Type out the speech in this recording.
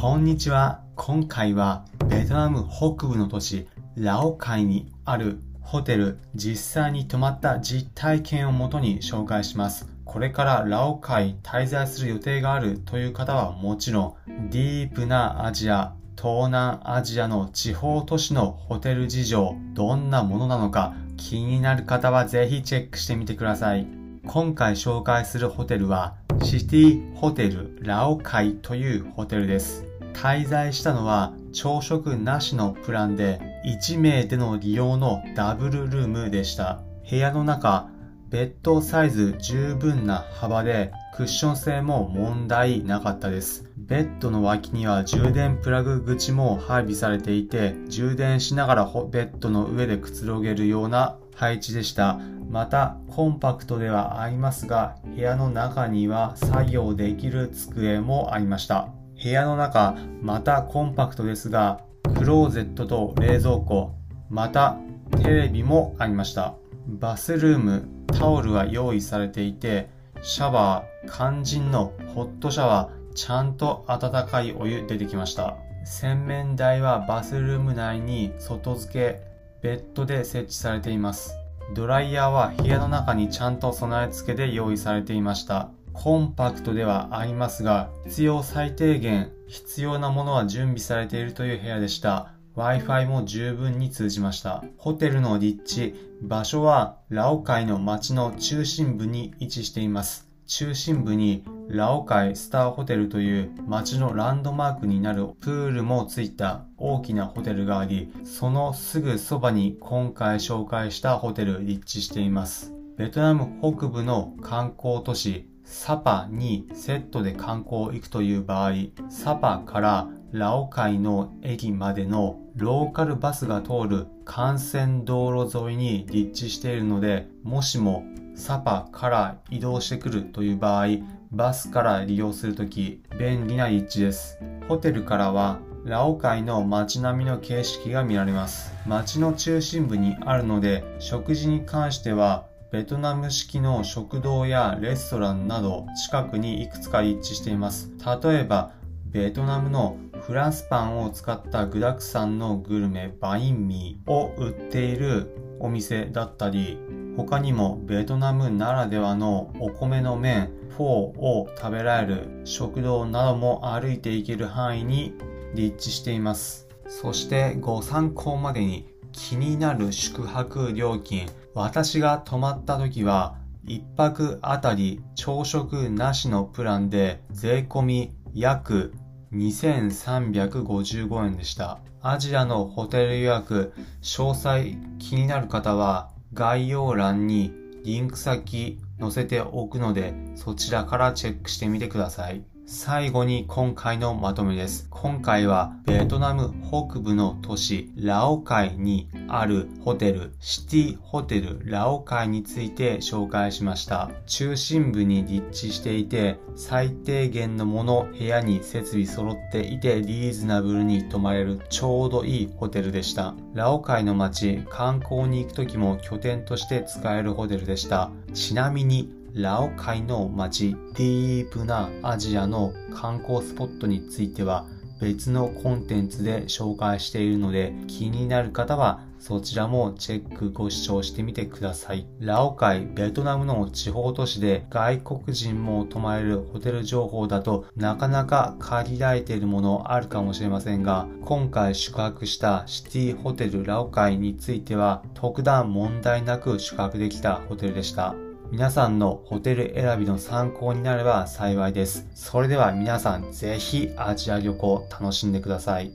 こんにちは。今回はベトナム北部の都市ラオカイにあるホテル実際に泊まった実体験をもとに紹介します。これからラオカイ滞在する予定があるという方はもちろんディープなアジア、東南アジアの地方都市のホテル事情、どんなものなのか気になる方はぜひチェックしてみてください。今回紹介するホテルはシティホテルラオカイというホテルです。滞在したのは朝食なしのプランで1名での利用のダブルルームでした。部屋の中、ベッドサイズ十分な幅でクッション性も問題なかったです。ベッドの脇には充電プラグ口も配備されていて充電しながらベッドの上でくつろげるような配置でした。また、コンパクトではありますが、部屋の中には作業できる机もありました。部屋の中、またコンパクトですが、クローゼットと冷蔵庫、またテレビもありました。バスルーム、タオルが用意されていて、シャワー、肝心のホットシャワー、ちゃんと温かいお湯出てきました。洗面台はバスルーム内に外付け、ベッドで設置されています。ドライヤーは部屋の中にちゃんと備え付けで用意されていました。コンパクトではありますが、必要最低限、必要なものは準備されているという部屋でした。Wi-Fi も十分に通じました。ホテルの立地、場所はラオカイの街の中心部に位置しています。中心部にラオカイスターホテルという街のランドマークになるプールもついた大きなホテルがあり、そのすぐそばに今回紹介したホテル立地しています。ベトナム北部の観光都市サパにセットで観光行くという場合、サパからラオカイの駅までのローカルバスが通る幹線道路沿いに立地しているので、もしもサパから移動してくるという場合、バスから利用するとき便利な立地です。ホテルからはラオカイの街並みの景色が見られます。街の中心部にあるので、食事に関してはベトナム式の食堂やレストランなど近くにいくつか立地しています。例えば、ベトナムのフランスパンを使った具沢山のグルメバインミーを売っているお店だったり、他にもベトナムならではのお米の麺、フォーを食べられる食堂なども歩いていける範囲に立地しています。そしてご参考までに気になる宿泊料金、私が泊まった時は1泊あたり朝食なしのプランで税込み約2355円でした。アジアのホテル予約、詳細気になる方は概要欄にリンク先載せておくのでそちらからチェックしてみてください。最後に今回のまとめです。今回はベトナム北部の都市ラオカイにあるホテルシティホテルラオカイについて紹介しました。中心部に立地していて最低限のもの部屋に設備揃っていてリーズナブルに泊まれるちょうどいいホテルでした。ラオカイの街観光に行く時も拠点として使えるホテルでした。ちなみにラオカイの街、ディープなアジアの観光スポットについては別のコンテンツで紹介しているので気になる方はそちらもチェックご視聴してみてください。ラオカイ、ベトナムの地方都市で外国人も泊まれるホテル情報だとなかなか限られているものあるかもしれませんが、今回宿泊したシティホテルラオカイについては特段問題なく宿泊できたホテルでした。皆さんのホテル選びの参考になれば幸いです。それでは皆さんぜひアジア旅行楽しんでください。